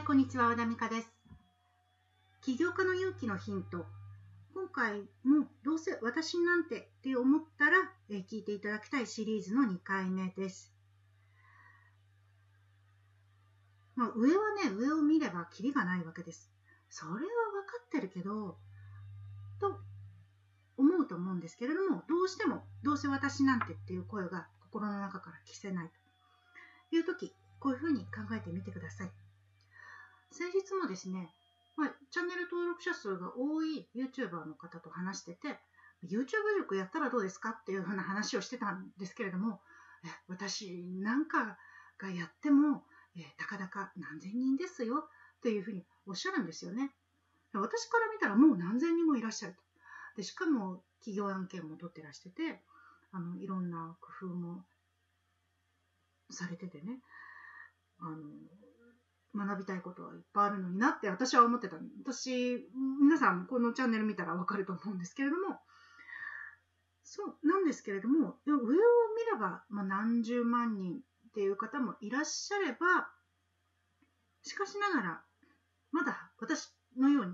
い、こんにちは、和田美香です。起業家の勇気のヒント。今回もどうせ私なんてって思ったら、え聞いていただきたいシリーズの2回目です。まあ、上はね、上を見ればキリがないわけです。それは分かってるけど、と思うと思うんですけれども、どうしてもどうせ私なんてっていう声が心の中から消せないという時、こういうふうに考えてみてください。先日もですね、まあ、チャンネル登録者数が多い YouTuber の方と話してて、YouTube 塾やったらどうですかっていうふうな話をしてたんですけれども、え私なんかがやっても、えたかだか何千人ですよっていうふうにおっしゃるんですよね。私から見たらもう何千人もいらっしゃると。でしかも企業案件も取ってらしてて、あのいろんな工夫もされててね、あの学びたいことはいっぱいあるのになって私は思ってた私皆さんこのチャンネル見たらわかると思うんですけれどもそうなんですけれども上を見れば、まあ、何十万人っていう方もいらっしゃればしかしながらまだ私のように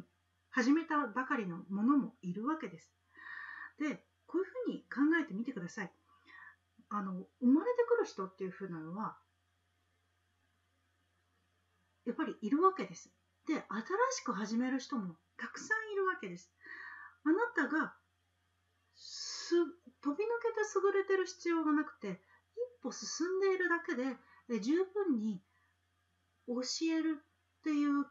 始めたばかりのものもいるわけです。でこういうふうに考えてみてください。あの生まれてくる人っていうふうなのはやっぱりいるわけです。で、新しく始める人もたくさんいるわけです。あなたがす飛び抜けて優れてる必要がなくて、一歩進んでいるだけでで十分に教えるっていう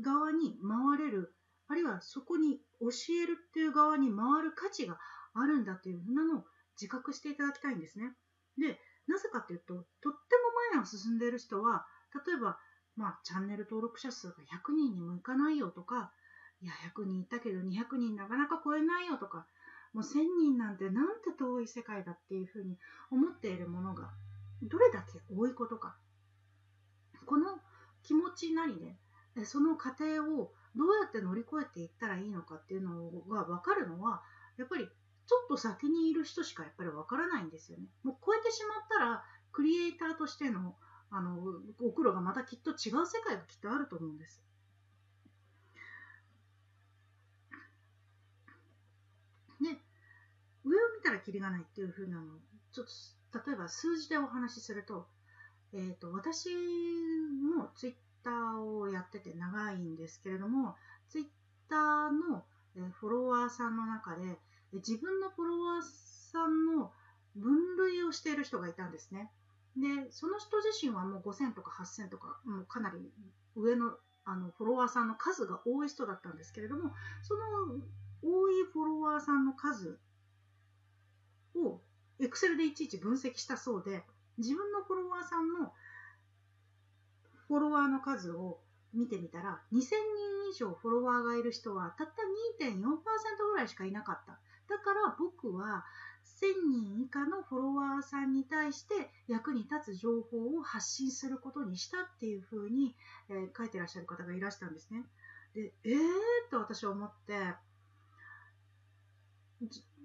側に回れる、あるいはそこに教えるっていう側に回る価値があるんだというふうなのを自覚していただきたいんですね。で、なぜかというと、とっても前を進んでいる人は、例えばまあ、チャンネル登録者数が100人にもいかないよとか、いや、100人いたけど200人なかなか超えないよとか、もう1000人なんてなんて遠い世界だっていうふうに思っているものが、どれだけ多いことか。この気持ちなりで、その過程をどうやって乗り越えていったらいいのかっていうのが分かるのは、やっぱりちょっと先にいる人しかやっぱり分からないんですよね。もう超えてしまったら、クリエイターとしてのあのお苦労がまたきっと違う世界がきっとあると思うんです。で、上を見たらキリがないっていう風なのちょっと例えば数字でお話しすると、えーと、私もツイッターをやってて長いんですけれども、ツイッターのフォロワーさんの中で、自分のフォロワーさんの分類をしている人がいたんですね。で、その人自身はもう5000とか8000とか、もうかなり上のあのフォロワーさんの数が多い人だったんですけれども、その多いフォロワーさんの数を Excel でいちいち分析したそうで、自分のフォロワーさんのフォロワーの数を見てみたら、2000人以上フォロワーがいる人はたった2.4%ぐらいしかいなかった。だから僕は1000人以下のフォロワーさんに対して役に立つ情報を発信することにしたっていうふうに、えー書いてらっしゃる方がいらしたんですね。で、えー？っと私は思って、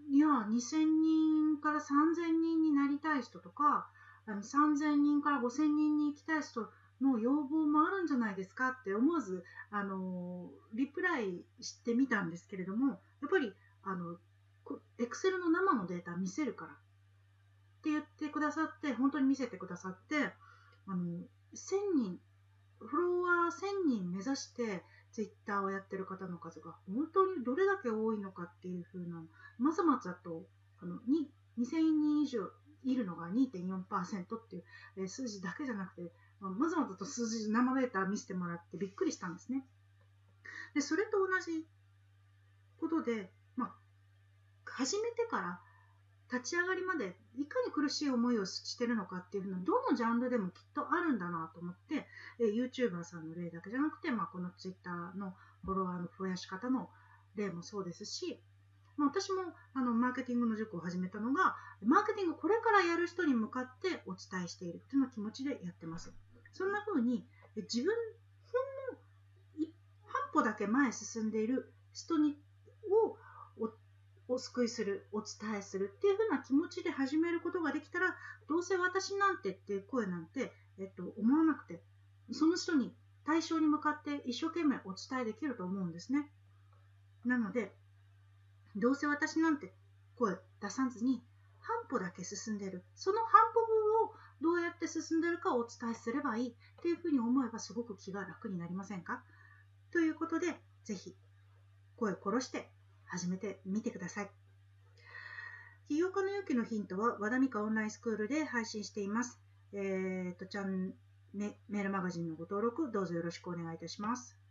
いや、2000人から3000人になりたい人とか、3000人から5000人に行きたい人の要望もあるんじゃないですかって思わず、あのリプライしてみたんですけれども、やっぱり、あの、エクセルの生のデータ見せるからって言ってくださって、本当に見せてくださって、あの、1000人、フロワー1000人目指して、ツイッターをやってる方の数が本当にどれだけ多いのかっていう風な、まずまずだと、あの、2000人以上いるのが2.4%っていう、えー数字だけじゃなくて、まあまずまずと数字、生データ見せてもらってびっくりしたんですね。で、それと同じことで、まあ、始めてから立ち上がりまでいかに苦しい思いをしてるのかっていうのはどのジャンルでもきっとあるんだなと思って、え YouTuber さんの例だけじゃなくて、まあ、この Twitter のフォロワーの増やし方の例もそうですし、まあ、私もあのマーケティングの塾を始めたのがマーケティングこれからやる人に向かってお伝えしているというような気持ちでやってます。そんな風に自分ほんの半歩だけ前進んでいる人にをお救いする、お伝えするっていう風な気持ちで始めることができたら、どうせ私なんてっていう声なんて、えっと、思わなくて、その人に対象に向かって一生懸命お伝えできると思うんですね。なので、どうせ私なんて声出さずに半歩だけ進んでる。その半歩分をどうやって進んでるかをお伝えすればいいっていうふうに思えばすごく気が楽になりませんか？ということで、ぜひ声を殺して始めてみてください。起業家の勇気のヒントは和田美香オンラインスクールで配信しています。えーと、ちゃんメメールマガジンのご登録どうぞよろしくお願いいたします。